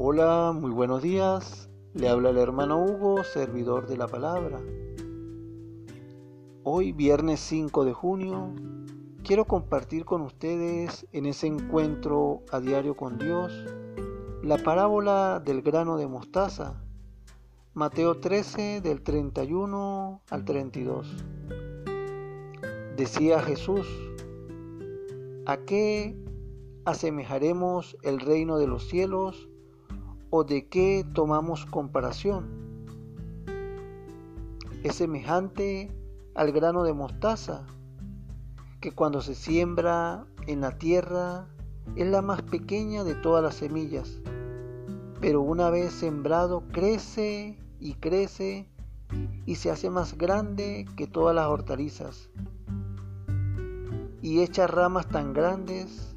Hola, muy buenos días. Le habla el hermano Hugo, servidor de la palabra. Hoy, viernes 5 de junio, quiero compartir con ustedes en ese encuentro a diario con Dios la parábola del grano de mostaza, Mateo 13 del 31 al 32. Decía Jesús, ¿a qué asemejaremos el reino de los cielos o de qué tomamos comparación? Es semejante al grano de mostaza, que cuando se siembra en la tierra es la más pequeña de todas las semillas, pero una vez sembrado crece y crece y se hace más grande que todas las hortalizas y echa ramas tan grandes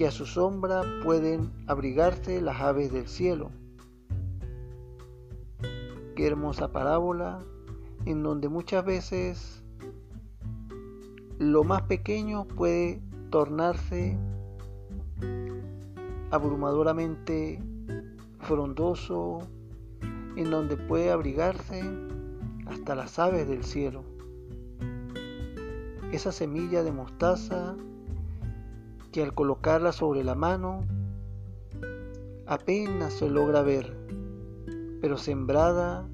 que a su sombra pueden abrigarse las aves del cielo. Qué hermosa parábola en donde muchas veces lo más pequeño puede tornarse abrumadoramente frondoso, en donde puede abrigarse hasta las aves del cielo. Esa semilla de mostaza que al colocarla sobre la mano apenas se logra ver, pero sembrada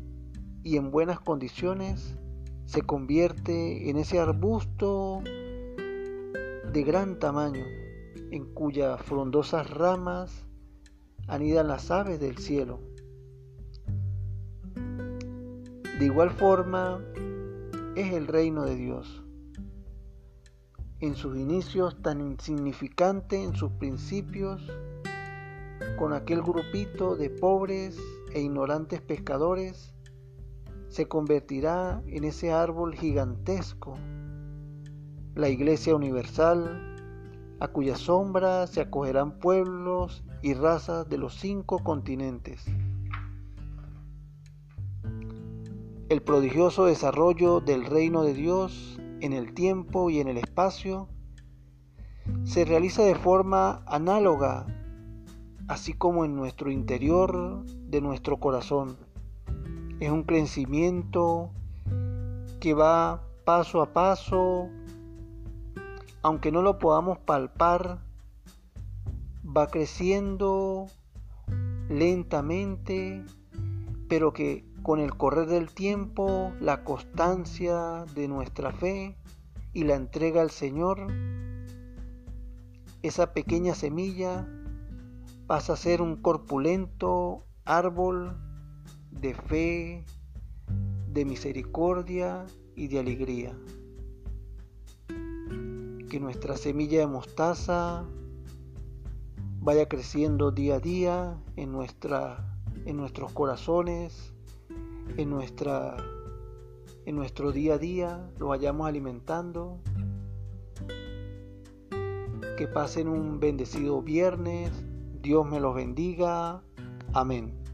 y en buenas condiciones se convierte en ese arbusto de gran tamaño, en cuyas frondosas ramas anidan las aves del cielo. De igual forma es el reino de Dios en sus inicios tan insignificante en sus principios, con aquel grupito de pobres e ignorantes pescadores, se convertirá en ese árbol gigantesco, la Iglesia Universal, a cuya sombra se acogerán pueblos y razas de los cinco continentes. El prodigioso desarrollo del reino de Dios en el tiempo y en el espacio se realiza de forma análoga, así como en nuestro interior de nuestro corazón. Es un crecimiento que va paso a paso, aunque no lo podamos palpar, va creciendo lentamente, pero que con el correr del tiempo, la constancia de nuestra fe y la entrega al Señor, esa pequeña semilla pasa a ser un corpulento árbol de fe, de misericordia y de alegría. Que nuestra semilla de mostaza vaya creciendo día a día en, en nuestros corazones, en, nuestra, en nuestro día a día, lo vayamos alimentando. Que pasen un bendecido viernes. Dios me los bendiga. Amén.